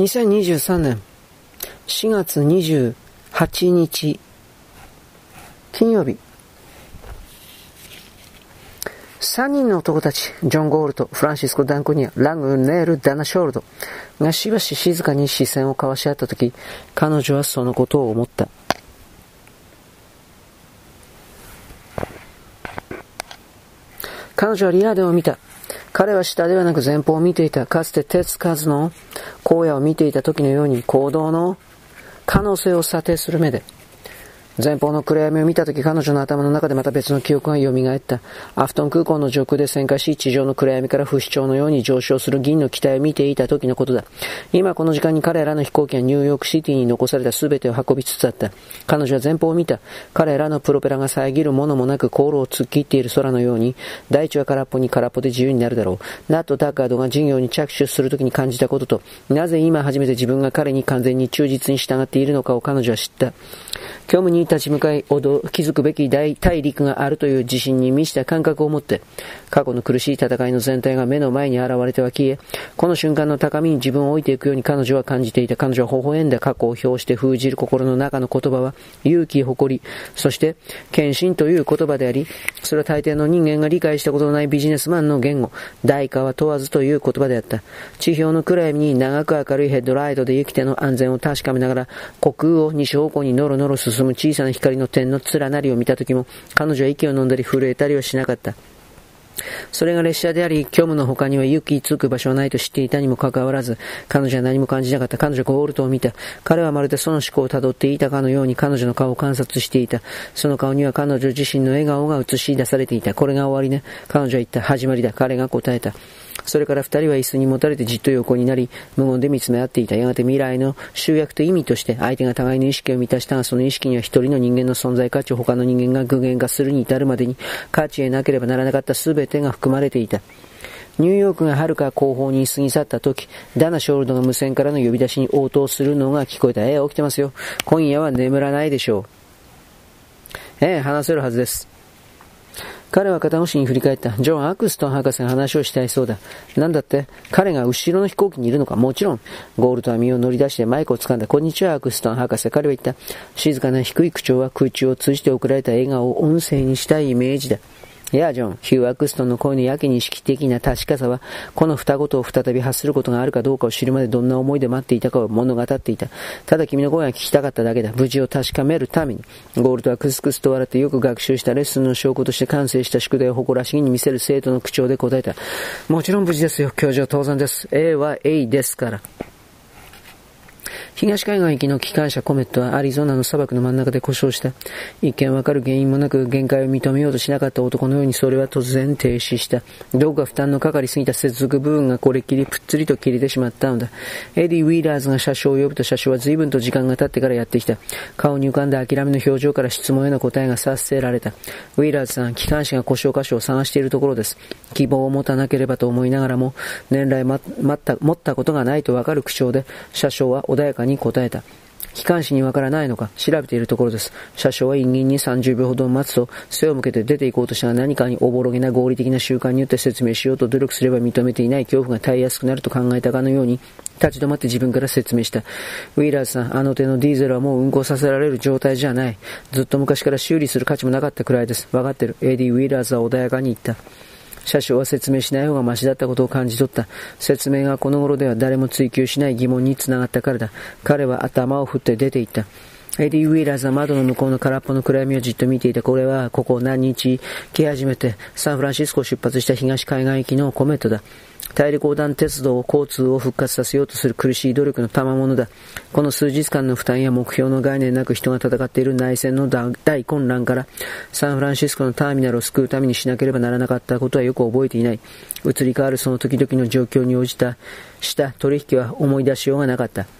2023年4月28日金曜日3人の男たち、ジョン・ゴールド、フランシスコ・ダンクニア、ラング・ネール・ダナ・ショールドがしばし静かに視線を交わし合ったとき、彼女はそのことを思った。彼女はリアデを見た。彼は下ではなく前方を見ていた。かつて手つかずの荒野を見ていた時のように行動の可能性を査定する目で。前方の暗闇を見たとき彼女の頭の中でまた別の記憶が蘇った。アフトン空港の上空で旋回し、地上の暗闇から不死鳥のように上昇する銀の機体を見ていた時のことだ。今この時間に彼らの飛行機はニューヨークシティに残された全てを運びつつあった。彼女は前方を見た。彼らのプロペラが遮るものもなく航路を突っ切っている空のように、大地は空っぽに空っぽで自由になるだろう。ナット・タッカードが事業に着手するときに感じたことと、なぜ今初めて自分が彼に完全に忠実に従っているのかを彼女は知った。虚無にに立ち向かい、気づくべき大大陸があるという自信に満ちた感覚を持って、過去の苦しい戦いの全体が目の前に現れては消え、この瞬間の高みに自分を置いていくように彼女は感じていた。彼女は微笑んだ過去を表して封じる心の中の言葉は、勇気、誇り、そして、献身という言葉であり、それは大抵の人間が理解したことのないビジネスマンの言語、代価は問わずという言葉であった。地表の暗闇に長く明るいヘッドライトで行き手の安全を確かめながら、虚空を西方向にノロノロ進む小小さな光の点の連なりを見た時も、彼女は息を飲んだり震えたりはしなかった。それが列車であり、虚無の他には行き着く場所はないと知っていたにもかかわらず、彼女は何も感じなかった。彼女はゴールドを見た。彼はまるでその思考を辿っていたかのように彼女の顔を観察していた。その顔には彼女自身の笑顔が映し出されていた。これが終わりね。彼女は言った。始まりだ。彼が答えた。それから二人は椅子にもたれてじっと横になり、無言で見つめ合っていた。やがて未来の集約と意味として、相手が互いの意識を満たしたが、その意識には一人の人間の存在価値を他の人間が具現化するに至るまでに、価値へなければならなかった全てが含まれていた。ニューヨークが遥か後方に過ぎ去った時、ダナ・ショールドが無線からの呼び出しに応答するのが聞こえた。ええ、起きてますよ。今夜は眠らないでしょう。ええ、話せるはずです。彼は片腰に振り返った。ジョン・アクストン博士が話をしたいそうだ。なんだって？彼が後ろの飛行機にいるのか？もちろん。ゴールドは身を乗り出してマイクを掴んだ。こんにちは、アクストン博士。彼は言った。静かな低い口調は空中を通じて送られた笑顔を音声にしたいイメージだ。いや、ジョン、ヒュー・アクストンの声のやけに意識的な確かさは、この二言を再び発することがあるかどうかを知るまでどんな思いで待っていたかを物語っていた。ただ君の声が聞きたかっただけだ。無事を確かめるために。ゴールドはクスクスと笑ってよく学習したレッスンの証拠として完成した宿題を誇らしげに見せる生徒の口調で答えた。もちろん無事ですよ。教授は当然です。A は A ですから。東海岸行きの機関車コメットはアリゾナの砂漠の真ん中で故障した。一見わかる原因もなく限界を認めようとしなかった男のようにそれは突然停止した。どこか負担のかかりすぎた接続部分がこれっきりぷっつりと切れてしまったのだ。エディ・ウィーラーズが車掌を呼ぶと車掌は随分と時間が経ってからやってきた。顔に浮かんだ諦めの表情から質問への答えが察せられた。ウィーラーズさん、機関車が故障箇所を探しているところです。希望を持たなければと思いながらも、年来ま、まった、持ったことがないとわかる口調で、車掌は穏やかに答えた。機関士にわからないのか調べているところです。車掌は慇懃に30秒ほど待つと背を向けて出て行こうとしたが何かおぼろげな合理的な習慣によって説明しようと努力すれば認めていない恐怖が耐えやすくなると考えたかのように立ち止まって自分から説明した。ウィーラーズさん、あの手のディーゼルはもう運行させられる状態じゃない。ずっと昔から修理する価値もなかったくらいです。わかってる。エディ・ウィーラーズは穏やかに言った。車掌は説明しない方がマシだったことを感じ取った。説明がこの頃では誰も追求しない疑問につながったからだ。彼は頭を振って出て行った。エディ・ウィーラーズは窓の向こうの空っぽの暗闇をじっと見ていた。これは、ここ何日？来始めて、サンフランシスコを出発した東海岸行きのコメットだ。大陸横断鉄道交通を復活させようとする苦しい努力の賜物だ。この数日間の負担や目標の概念なく人が戦っている内戦の大混乱からサンフランシスコのターミナルを救うためにしなければならなかったことはよく覚えていない。移り変わるその時々の状況に応じたした取引は思い出しようがなかった。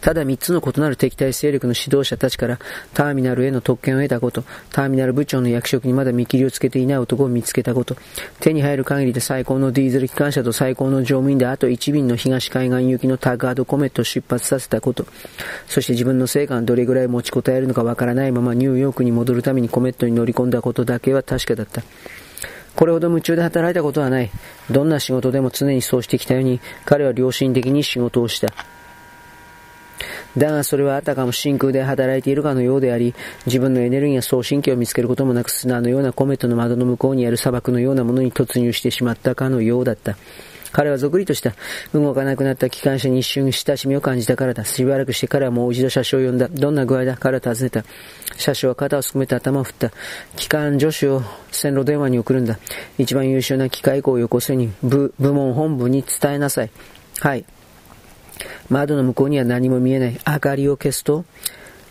ただ3つの異なる敵対勢力の指導者たちからターミナルへの特権を得たこと、ターミナル部長の役職にまだ見切りをつけていない男を見つけたこと、手に入る限りで最高のディーゼル機関車と最高の乗務員であと1便の東海岸行きのタガードコメットを出発させたこと、そして自分の成果がどれぐらい持ちこたえるのかわからないままニューヨークに戻るためにコメットに乗り込んだことだけは確かだった。これほど夢中で働いたことはない。どんな仕事でも常にそうしてきたように、彼は良心的に仕事をした。だがそれはあたかも真空で働いているかのようであり、自分のエネルギーや送信機を見つけることもなく砂のようなコメットの窓の向こうにある砂漠のようなものに突入してしまったかのようだった。彼はぞくりとした、動かなくなった機関車に一瞬親しみを感じたからだ。しばらくして彼はもう一度車掌を呼んだ。どんな具合だ？彼は尋ねた。車掌は肩をすくめて頭を振った。機関助手を線路電話に送るんだ。一番優秀な機械工をよこせに、部、部門本部に伝えなさい。はい。窓の向こうには何も見えない。明かりを消すと、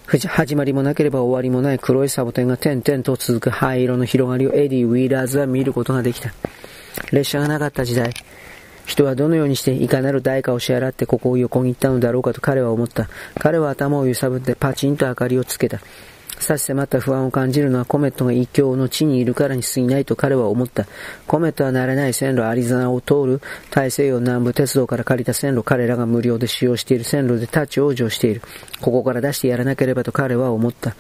始まりもなければ終わりもない黒いサボテンが点々と続く灰色の広がりをエディ・ウィーラーズは見ることができた。列車がなかった時代、人はどのようにしていかなる代価を支払ってここを横切ったのだろうかと彼は思った。彼は頭を揺さぶってパチンと明かりをつけた。差し迫った不安を感じるのはコメットが異教の地にいるからに過ぎないと彼は思った。コメットは慣れない線路アリゾナを通る大西洋南部鉄道から借りた線路彼らが無料で使用している線路で立ち往生している。ここから出してやらなければと彼は思った。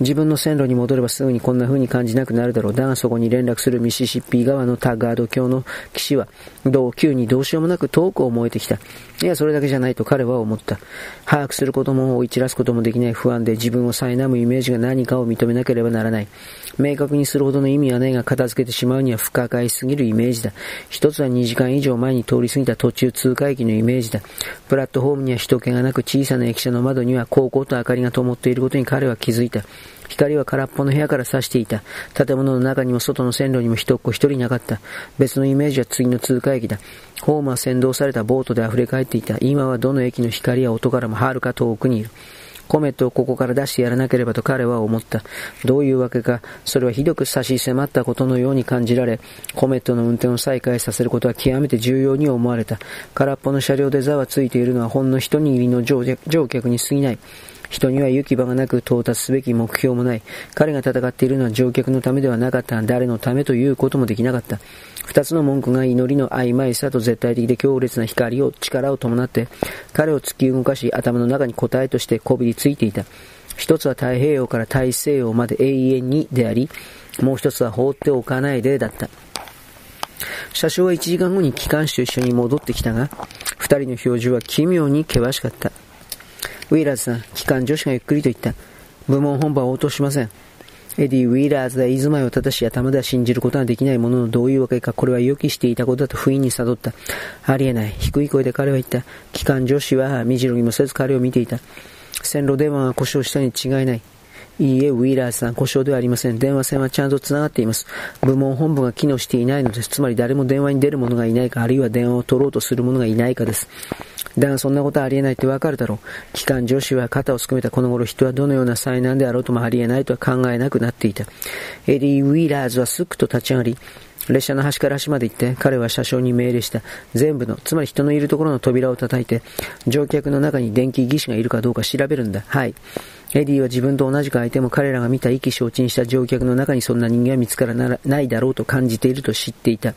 自分の線路に戻ればすぐにこんな風に感じなくなるだろう。だがそこに連絡するミシシッピー川のタガード橋の騎士は、同級にどうしようもなく遠くを燃えてきた。いや、それだけじゃないと彼は思った。把握することも追い散らすこともできない不安で自分を苛むイメージが何かを認めなければならない。明確にするほどの意味はないが片付けてしまうには不可解すぎるイメージだ。一つは2時間以上前に通り過ぎた途中通過駅のイメージだ。プラットフォームには人気がなく小さな駅舎の窓には高校と明かりが灯っていることに彼は気づいた。光は空っぽの部屋から差していた。建物の中にも外の線路にも一っ子一人いなかった。別のイメージは次の通過駅だ。ホームは先導されたボートで溢れ返っていた。今はどの駅の光や音からもはるか遠くにいる。コメットをここから出してやらなければと彼は思った。どういうわけか、それはひどく差し迫ったことのように感じられ、コメットの運転を再開させることは極めて重要に思われた。空っぽの車両で座はついているのはほんの一握りの乗客に過ぎない。人には行き場がなく到達すべき目標もない。彼が戦っているのは乗客のためではなかった。誰のためということもできなかった。二つの文句が祈りの曖昧さと絶対的で強烈な光を、力を伴って、彼を突き動かし、頭の中に答えとしてこびりついていた。一つは太平洋から大西洋まで永遠にであり、もう一つは放っておかないでだった。車掌は1時間後に機関士と一緒に戻ってきたが、二人の表情は奇妙に険しかった。ウィーラーズさん、機関助手がゆっくりと言った。部門本部は応答しません。エディ・ウィーラーズは居住まいを正し頭では信じることができないもののどういうわけかこれは予期していたことだと不意に悟った。ありえない。低い声で彼は言った。機関助手は身じろぎもせず彼を見ていた。線路電話が故障したに違いない。いいえ、ウィーラーズさん、故障ではありません。電話線はちゃんと繋がっています。部門本部が機能していないのです。つまり誰も電話に出る者がいないか、あるいは電話を取ろうとする者がいないかです。だがそんなことはありえないってわかるだろう。機関助手は肩をすくめたこの頃人はどのような災難であろうともありえないとは考えなくなっていた。エディ・ウィーラーズはすっくと立ち上がり、列車の端から端まで行って、彼は車掌に命令した。全部の、つまり人のいるところの扉を叩いて、乗客の中に電気技師がいるかどうか調べるんだ。はい。エディは自分と同じく相手も彼らが見た意気消沈した乗客の中にそんな人間は見つからないだろうと感じていると知っていた。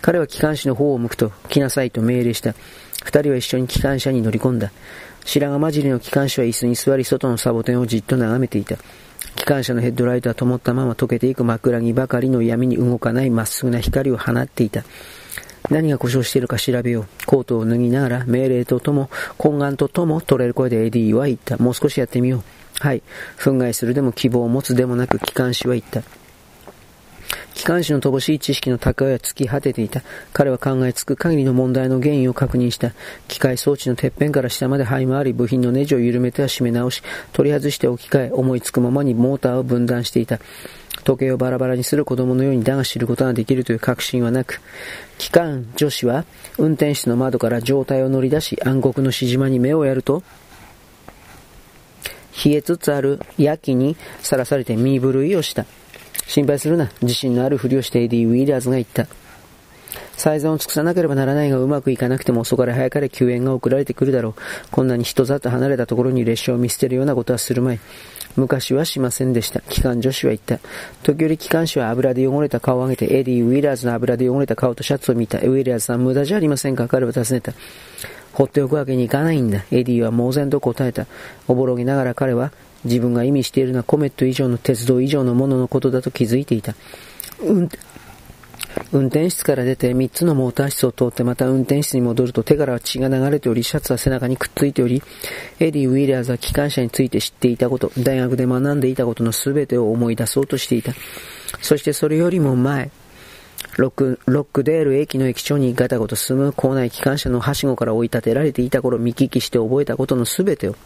彼は機関士の方を向くと、来なさいと命令した。二人は一緒に機関車に乗り込んだ。白髪混じりの機関士は椅子に座り外のサボテンをじっと眺めていた。機関車のヘッドライトは灯ったまま溶けていく枕木ばかりの闇に動かないまっすぐな光を放っていた。何が故障しているか調べよう。コートを脱ぎながら命令ととも、懇願ととも取れる声でエディは言った。もう少しやってみよう。はい。憤慨するでも希望を持つでもなく機関士は言った。機関士の乏しい知識の高いは突き果てていた。彼は考えつく限りの問題の原因を確認した。機械装置のてっぺんから下まで這い回り、部品のネジを緩めては締め直し、取り外して置き換え、思いつくままにモーターを分断していた。時計をバラバラにする子供のようにだが知ることができるという確信はなく、機関助手は運転室の窓から上体を乗り出し暗黒のしじまに目をやると、冷えつつある夜気にさらされて身震いをした。心配するな。自信のあるふりをしてエディ・ウィーラーズが言った。最善を尽くさなければならないがうまくいかなくても遅かれ早かれ救援が送られてくるだろう。こんなに人里離れたところに列車を見捨てるようなことはするまい。昔はしませんでした。機関助手は言った。時折機関士は油で汚れた顔を上げて、エディ・ウィラーズの油で汚れた顔とシャツを見た。ウィーラーズさん無駄じゃありませんか？彼は尋ねた。放っておくわけにいかないんだ。エディは猛然と答えた。おぼろげながら彼は、自分が意味しているのはコメット以上の鉄道以上のもののことだと気づいていた。うん、運転室から出て3つのモーター室を通ってまた運転室に戻ると手からは血が流れており、シャツは背中にくっついており、エディ・ウィラーズは機関車について知っていたこと、大学で学んでいたことの全てを思い出そうとしていた。そしてそれよりも前、ロック、ロックデール駅の駅長にガタゴト進む構内機関車のはしごから追い立てられていた頃見聞きして覚えたことの全てを。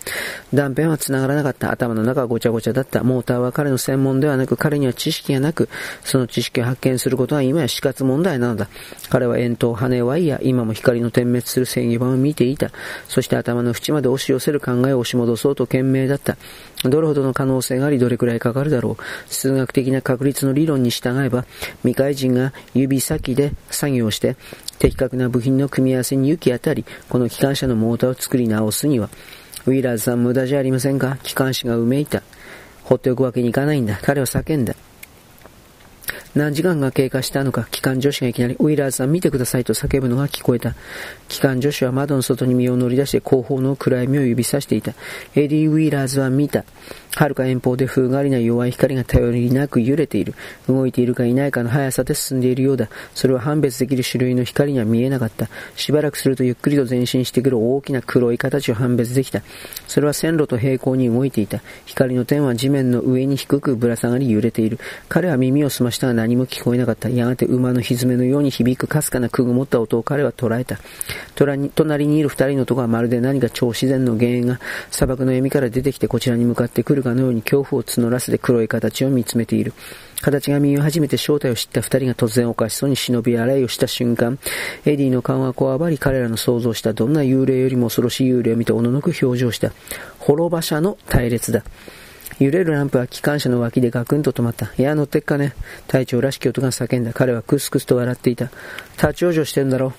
断片は繋がらなかった。頭の中はごちゃごちゃだった。モーターは彼の専門ではなく、彼には知識がなく、その知識を発見することは今や死活問題なのだ。彼は円筒、羽ワイヤ、今も光の点滅する制御盤を見ていた。そして頭の縁まで押し寄せる考えを押し戻そうと懸命だった。どれほどの可能性があり、どれくらいかかるだろう。数学的な確率の理論に従えば、未開人が指先で作業して、的確な部品の組み合わせに行き当たり、この機関車のモーターを作り直すには、ウィーラーズさん無駄じゃありませんか？機関士がうめいた。放っておくわけにいかないんだ。彼は叫んだ。何時間が経過したのか、機関助手がいきなり、ウィラーズさん見てくださいと叫ぶのが聞こえた。機関助手は窓の外に身を乗り出して後方の暗闇を指さしていた。エディ・ウィラーズは見た。遥か遠方で風変わりな弱い光が頼りなく揺れている。動いているかいないかの速さで進んでいるようだ。それは判別できる種類の光には見えなかった。しばらくするとゆっくりと前進してくる大きな黒い形を判別できた。それは線路と平行に動いていた。光の点は地面の上に低くぶら下がり揺れている。彼は耳を澄ましたが何も聞こえなかった。やがて馬の蹄のように響くかすかなくぐもった音を彼は捉えた。隣にいる二人の男はまるで何か超自然の原因が砂漠の闇から出てきてこちらに向かってくるかのように恐怖を募らせて黒い形を見つめている。形が見え始めて正体を知った二人が突然おかしそうに忍び洗いをした瞬間、エディの顔がこわばり彼らの想像したどんな幽霊よりも恐ろしい幽霊を見ておののく表情した。滅場者の隊列だ。揺れるランプは機関車の脇でガクンと止まった。いや、乗ってっかね。隊長らしき音が叫んだ。彼はクスクスと笑っていた。立ち往生してんだろ。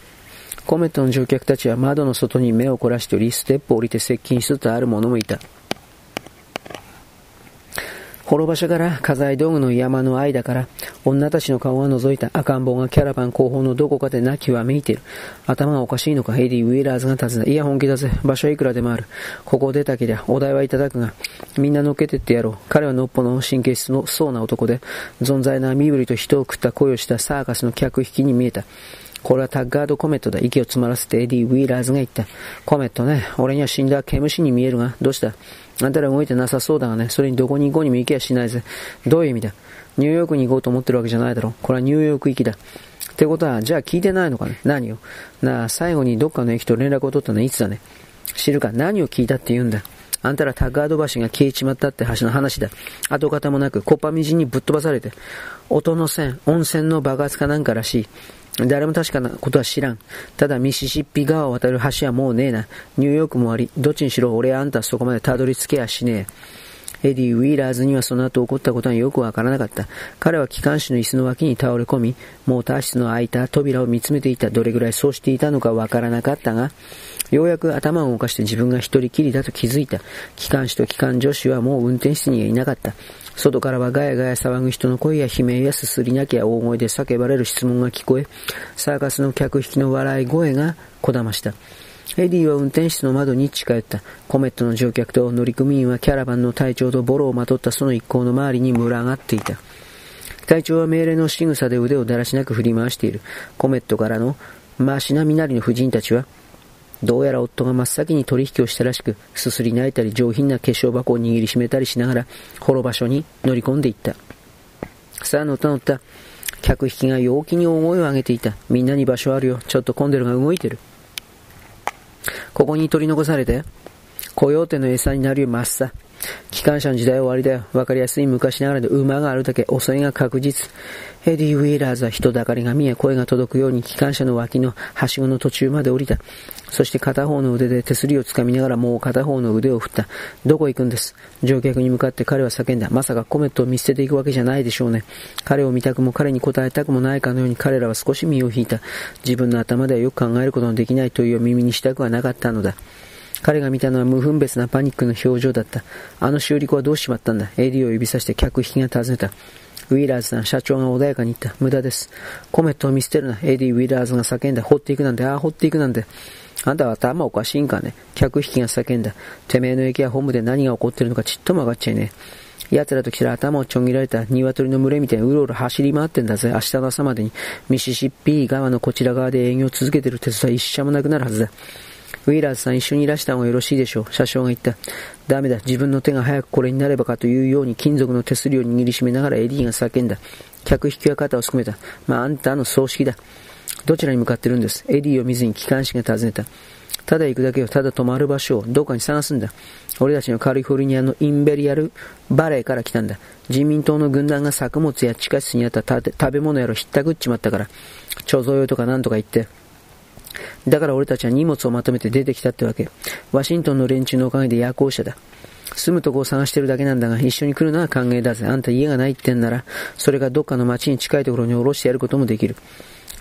コメットの乗客たちは窓の外に目を凝らしており、ステップを降りて接近しつつある者もいた。幌馬車から家財道具の山の間から女たちの顔が覗いた赤ん坊がキャラバン後方のどこかで泣きわめいている。頭がおかしいのかエディ・ウィーラーズが尋ねたいや本気だぜ。場所はいくらでもある。ここを出たけりゃお代はいただくが、みんな乗っけてってやろう。彼はのっぽの神経質のそうな男で、ぞんざいな身振りと人を食った声をしたサーカスの客引きに見えた。これはタッガートコメットだ。息を詰まらせてエディ・ウィーラーズが言った。コメットね、俺には死んだ毛虫に見えるが、どうした？あんたら動いてなさそうだがね、それにどこに行こうにも行けやしないぜ。どういう意味だ？ニューヨークに行こうと思ってるわけじゃないだろ。これはニューヨーク行きだ。ってことは、じゃあ聞いてないのかね？何を？なあ、最後にどっかの駅と連絡を取ったのはいつだね？知るか？何を聞いたって言うんだ？あんたらタガート橋が消えちまったって橋の話だ。跡形もなく、木っ端みじんにぶっ飛ばされて、音の線、音線の爆発かなんからしい。誰も確かなことは知らん。ただミシシッピ川を渡る橋はもうねえな。ニューヨークもあり、どっちにしろ俺あんたそこまでたどり着けやしねえ。エディ・ウィーラーズにはその後起こったことはよくわからなかった。彼は機関士の椅子の脇に倒れ込み、モーター室の開いた扉を見つめていた。どれぐらいそうしていたのかわからなかったが、ようやく頭を動かして自分が一人きりだと気づいた。機関士と機関助手はもう運転室にはいなかった。外からはガヤガヤ騒ぐ人の声や悲鳴やすすり泣きや大声で叫ばれる質問が聞こえ、サーカスの客引きの笑い声がこだました。エディは運転室の窓に近寄った。コメットの乗客と乗組員はキャラバンの隊長とボロをまとったその一行の周りに群がっていた。隊長は命令の仕草で腕をだらしなく振り回している。コメットからのマシナミなりの婦人たちは、どうやら夫が真っ先に取引をしたらしく、すすり泣いたり上品な化粧箱を握りしめたりしながら、滅場所に乗り込んでいった。さあ乗った乗った。客引きが陽気に大声を上げていた。みんなに場所あるよ。ちょっと混んでるが動いてる。ここに取り残されて、コヨーテの餌になるよ、マッサ。機関車の時代は終わりだよ。わかりやすい昔ながらで馬があるだけ、遅いが確実。エディ・ウィーラーズは人だかりが見え、声が届くように機関車の脇のはしごの途中まで降りた。そして片方の腕で手すりをつかみながらもう片方の腕を振った。どこ行くんです？乗客に向かって彼は叫んだ。まさかコメットを見捨てていくわけじゃないでしょうね。彼を見たくも彼に答えたくもないかのように彼らは少し身を引いた。自分の頭ではよく考えることのできない問いを耳にしたくはなかったのだ。彼が見たのは無分別なパニックの表情だった。あの修理子はどうしまったんだ ?AD を指さして客引きが尋ねた。ウィーラーズさん、車掌が穏やかに言った。無駄です。コメットを見捨てるな。エディ・ウィーラーズが叫んだ。放っていくなんて、ああ、放っていくなんて。あんたは頭おかしいんかね？客引きが叫んだ。てめえの駅や本部で何が起こってるのかちっとも分かっちゃいねえ奴らと来たら頭をちょん切られた鶏の群れみたいにうろうろ走り回ってんだぜ。明日の朝までにミシシッピー川のこちら側で営業を続けてる鉄道は一社もなくなるはずだ。ウィーラーズさん一緒にいらした方がよろしいでしょう。車掌が言った。ダメだ。自分の手が早くこれになればかというように金属の手すりを握りしめながらエディが叫んだ。客引きは肩をすくめた。まあ、あんたの葬式だ。どちらに向かってるんです？エディを見ずに機関士が尋ねた。ただ行くだけよ。ただ泊まる場所をどこかに探すんだ。俺たちのカリフォルニアのインペリアルバレーから来たんだ。人民党の軍団が作物や地下室にあった食べ物やらひったくっちまったから、貯蔵用とかなんとか言って。だから俺たちは荷物をまとめて出てきたってわけ。ワシントンの連中のおかげで夜行者だ。住むとこを探してるだけなんだが、一緒に来るのは歓迎だぜ。あんた家がないってんなら、それがどっかの町に近いところに降ろしてやることもできる。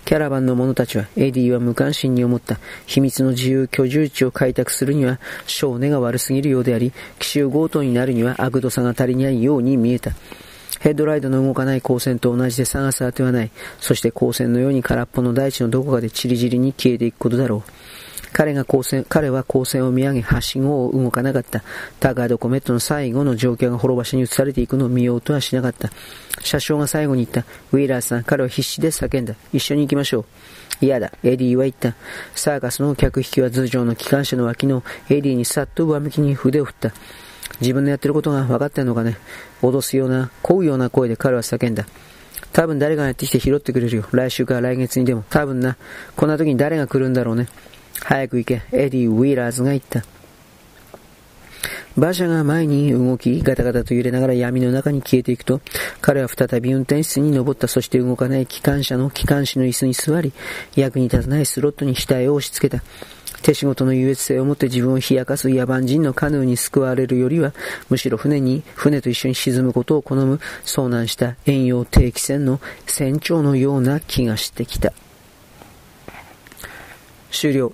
キャラバンの者たちは、エディは無関心に思った。秘密の自由居住地を開拓するには、性根が悪すぎるようであり、奇襲強盗になるには悪度さが足りないように見えた。ヘッドライトの動かない光線と同じで探す当てはない。そして光線のように空っぽの大地のどこかでチリチリに消えていくことだろう。彼が光線、彼は光線を見上げ、はしごを動かなかった。タッガートコメットの最後の乗客が幌馬車に移されていくのを見ようとはしなかった。車掌が最後に言った。ウィーラーさん、彼は必死で叫んだ。一緒に行きましょう。嫌だ。エディは言った。サーカスの客引きは頭上の機関車の脇のエディにさっと上向きに筆を振った。自分のやってることが分かってんのかね？脅すような、乞うような声で彼は叫んだ。多分誰がやってきて拾ってくれるよ。来週か来月にでも。多分な。こんな時に誰が来るんだろうね。早く行け。エディ・ウィーラーズが言った。馬車が前に動き、ガタガタと揺れながら闇の中に消えていくと、彼は再び運転室に登った。そして動かない機関車の機関士の椅子に座り、役に立たないスロットルに額を押し付けた。手仕事の優越性をもって自分を冷やかす野蛮人のカヌーに救われるよりは、むしろ船に、船と一緒に沈むことを好む、遭難した遠洋定期船の船長のような気がしてきた。終了。